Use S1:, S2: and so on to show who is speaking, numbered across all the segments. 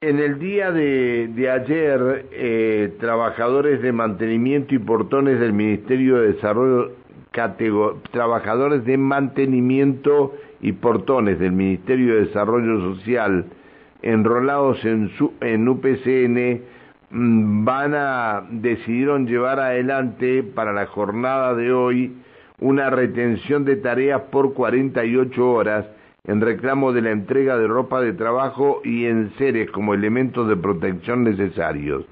S1: En el día de, ayer, eh, trabajadores de mantenimiento y portones del Ministerio de Desarrollo, trabajadores de mantenimiento y portones del Ministerio de Desarrollo Social enrolados en, en UPCN mm, van a decidieron llevar adelante para la jornada de hoy una retención de tareas por 48 horas en reclamo de la entrega de ropa de trabajo y en seres como elementos de protección necesarios.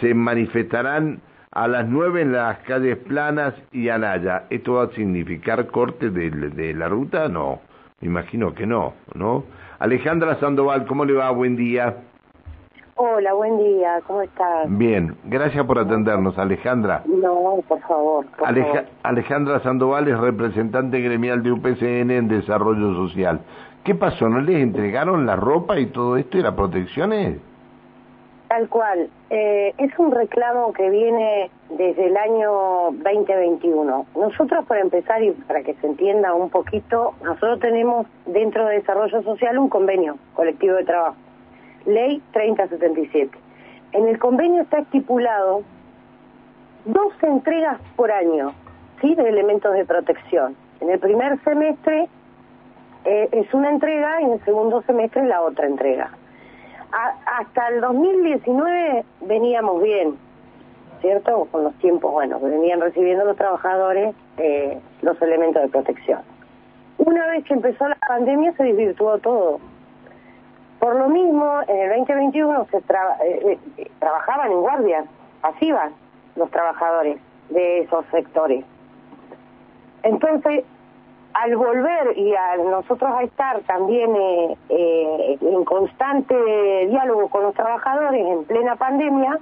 S1: Se manifestarán a las nueve en las calles Planas y Anaya. ¿Esto va a significar corte de, la ruta? No, me imagino que no, ¿no? Alejandra Sandoval, ¿cómo le va? Buen día.
S2: Hola, buen día, ¿cómo estás?
S1: Bien, gracias por atendernos, Alejandra.
S2: No, por favor.
S1: Alejandra Sandoval es representante gremial de UPCN en Desarrollo Social. ¿Qué pasó? ¿No les entregaron la ropa y todo esto y las protecciones?
S2: Tal cual. Eh, es un reclamo que viene desde el año 2021. Nosotros, para empezar y para que se entienda un poquito, nosotros tenemos dentro de Desarrollo Social un convenio colectivo de trabajo Ley 3077. En el convenio está estipulado dos entregas por año, ¿sí? De elementos de protección. En el primer semestre eh, es una entrega y en el segundo semestre la otra entrega. hasta el 2019 veníamos bien, ¿cierto? Con los tiempos, bueno, venían recibiendo los trabajadores eh, los elementos de protección. Una vez que empezó la pandemia se desvirtuó todo por lo mismo, en el 2021 se eh, eh, trabajaban en guardias pasivas los trabajadores de esos sectores. Entonces, al volver y a nosotros a estar también eh, en constante diálogo con los trabajadores en plena pandemia,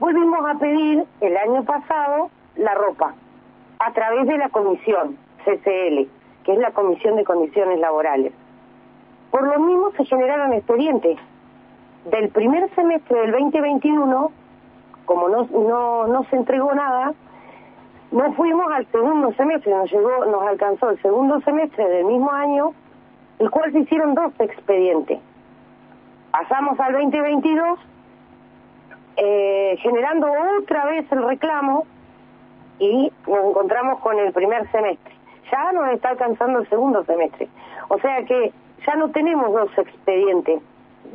S2: volvimos a pedir el año pasado la ropa a través de la comisión CCL, que es la Comisión de Condiciones Laborales. Por lo mismo se generaron expedientes. Del primer semestre del 2021, como no, no, no se entregó nada, no fuimos al segundo semestre, nos llegó, nos alcanzó el segundo semestre del mismo año, el cual se hicieron dos expedientes. Pasamos al 2022, eh, generando otra vez el reclamo y nos encontramos con el primer semestre. Ya nos está alcanzando el segundo semestre. O sea que ya no tenemos dos expedientes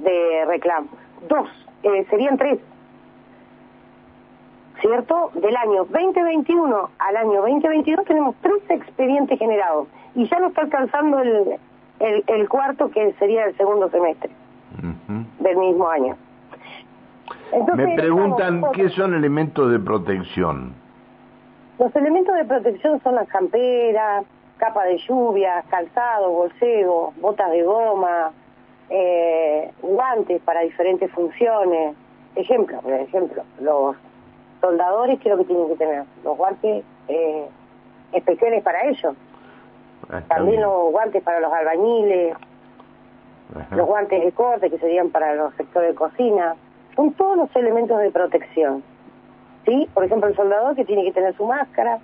S2: de reclamo, dos, eh, serían tres. ¿Cierto? Del año 2021 al año 2022 tenemos tres expedientes generados y ya no está alcanzando el, el, cuarto que sería el segundo semestre del mismo año.
S1: Me preguntan qué son elementos de protección.
S2: Los elementos de protección son las camperas, capa de lluvia, calzado, bolseo, botas de goma, eh, guantes para diferentes funciones. Ejemplo, por ejemplo, los soldadores creo que tienen que tener los guantes eh, especiales para ellos. Ah, También los guantes para los albañiles, los guantes de corte que serían para los sectores de cocina. Son todos los elementos de protección. ¿Sí? Por ejemplo, el soldador que tiene que tener su máscara,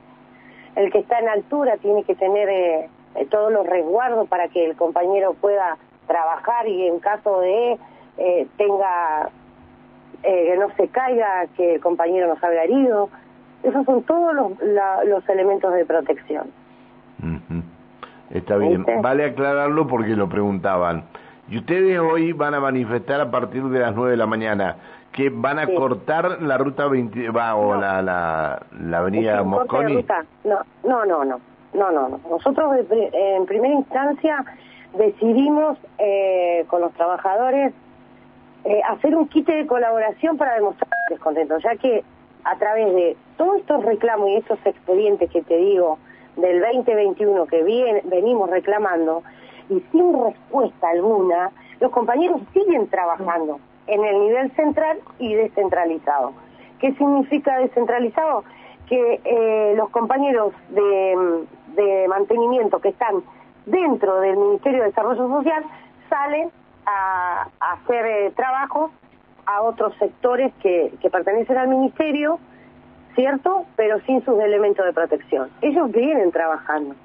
S2: el que está en altura tiene que tener eh, eh, todos los resguardos para que el compañero pueda trabajar y en caso de eh, tenga que no se caiga, que el compañero no salga herido. Esos son todos los, los elementos de protección.
S1: Está bien. Vale aclararlo porque lo preguntaban. Y ustedes hoy van a manifestar a partir de las 9 de la mañana que van a cortar la ruta 20, va, o la, la, la avenida Mosconi.
S2: No, no, no, no, no, no, Nosotros en primera instancia decidimos eh, con los trabajadores eh, hacer un kit de colaboración para demostrar descontento, ya que a través de todos estos reclamos y estos expedientes que te digo del 2021 que bien, venimos reclamando y sin respuesta alguna, los compañeros siguen trabajando en el nivel central y descentralizado. ¿Qué significa descentralizado? Que eh, los compañeros de, mantenimiento que están dentro del Ministerio de Desarrollo Social salen a, hacer eh, trabajos a otros sectores que, pertenecen al Ministerio, ¿cierto? Pero sin sus elementos de protección. Ellos vienen trabajando.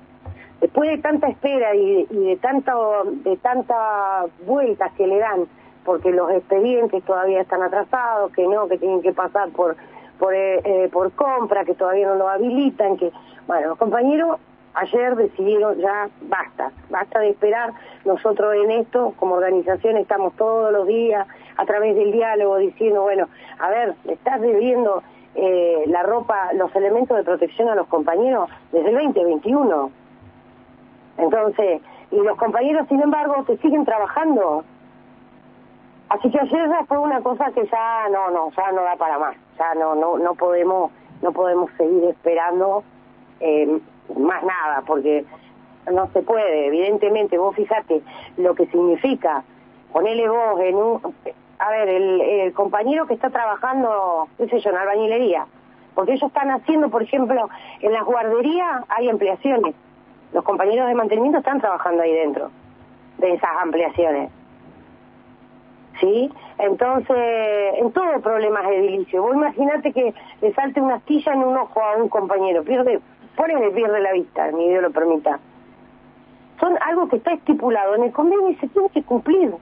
S2: Después de tanta espera y, y de, tanto, de tantas vueltas que le dan porque los expedientes todavía están atrasados, que no, que tienen que pasar por por, eh, eh, por compra, que todavía no lo habilitan, que, bueno, los compañeros ayer decidieron ya basta, basta de esperar. Nosotros en esto, como organización, estamos todos los días a través del diálogo diciendo, bueno, a ver, estás debiendo eh, la ropa, los elementos de protección a los compañeros desde el 2021. Entonces, y los compañeros, sin embargo, te siguen trabajando. Así que ayer ya fue una cosa que ya no, no, ya no da para más. Ya no, no, no podemos, no podemos seguir esperando eh, más nada, porque no se puede. Evidentemente, vos fíjate lo que significa ponerle vos en un, a ver, el, compañero que está trabajando, qué sé yo, en albañilería, porque ellos están haciendo, por ejemplo, en las guarderías hay ampliaciones. Los compañeros de mantenimiento están trabajando ahí dentro de esas ampliaciones. ¿Sí? Entonces, en todo problemas edilicio. Vos imaginate que le salte una astilla en un ojo a un compañero, pierde, ponele, pierde la vista, mi Dios lo permita. Son algo que está estipulado en el convenio y se tiene que cumplir.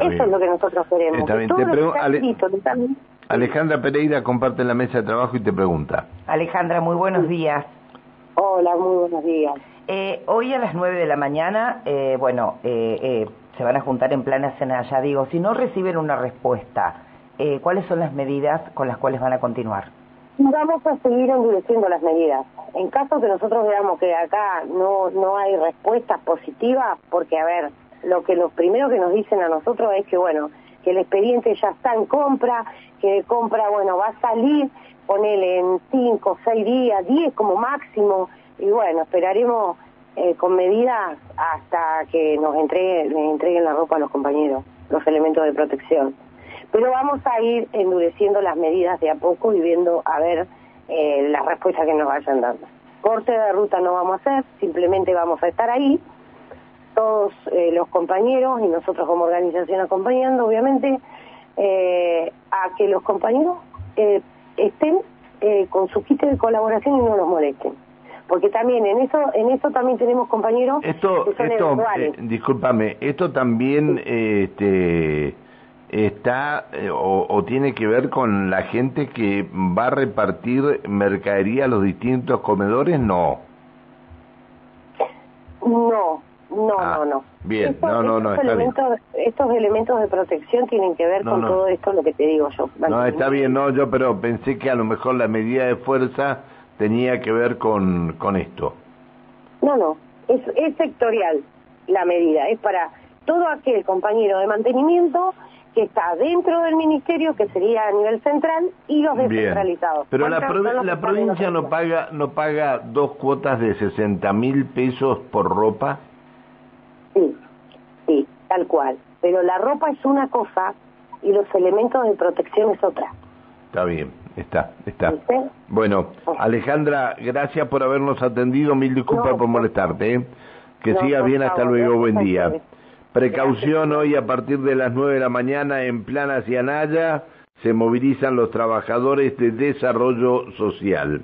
S2: Eso es lo que nosotros queremos.
S1: Alejandra Pereira comparte la mesa de trabajo y te pregunta.
S3: Alejandra, muy buenos días.
S2: Hola, muy buenos días.
S3: Eh, hoy a las 9 de la mañana, eh, bueno, eh, eh, se van a juntar en plana cena, ya digo, si no reciben una respuesta, eh, ¿cuáles son las medidas con las cuales van a continuar?
S2: Vamos a seguir endureciendo las medidas. En caso que nosotros veamos que acá no, no hay respuestas positivas, porque a ver, lo que los primeros que nos dicen a nosotros es que bueno, que el expediente ya está en compra, que de compra, bueno, va a salir, ponele en 5, 6 días, 10 como máximo, y bueno, esperaremos eh, con medidas hasta que nos entreguen, entreguen la ropa a los compañeros, los elementos de protección. Pero vamos a ir endureciendo las medidas de a poco y viendo a ver eh, las respuestas que nos vayan dando. Corte de ruta no vamos a hacer, simplemente vamos a estar ahí todos eh, los compañeros y nosotros como organización acompañando, obviamente, eh, a que los compañeros estén con su kit de colaboración y no los molesten. Porque también en eso en eso también tenemos compañeros
S1: esto, que son esto, discúlpame, esto también este está o, o, tiene que ver con la gente que va a repartir mercadería a los distintos comedores, no.
S2: No, no, ah, no, no.
S1: Bien, no, no, no,
S2: está elementos, bien. Estos elementos de protección tienen que ver con todo esto, lo que te digo yo.
S1: No, está bien, no, yo pero pensé que a lo mejor la medida de fuerza tenía que ver con, con esto.
S2: No, no, es, es sectorial la medida, es para todo aquel compañero de mantenimiento que está dentro del ministerio, que sería a nivel central, y los descentralizados.
S1: Pero la, la provincia no paga, no paga dos cuotas de 60 mil pesos por ropa.
S2: Sí, sí, tal cual. Pero la ropa es una cosa y los elementos de protección es otra.
S1: Está bien, está, está. Bueno, Alejandra, gracias por habernos atendido, mil disculpas por molestarte. ¿eh? Que sigas bien, hasta luego, buen día. Precaución hoy a partir de las nueve de la mañana en Planas y Anaya se movilizan los trabajadores de desarrollo social.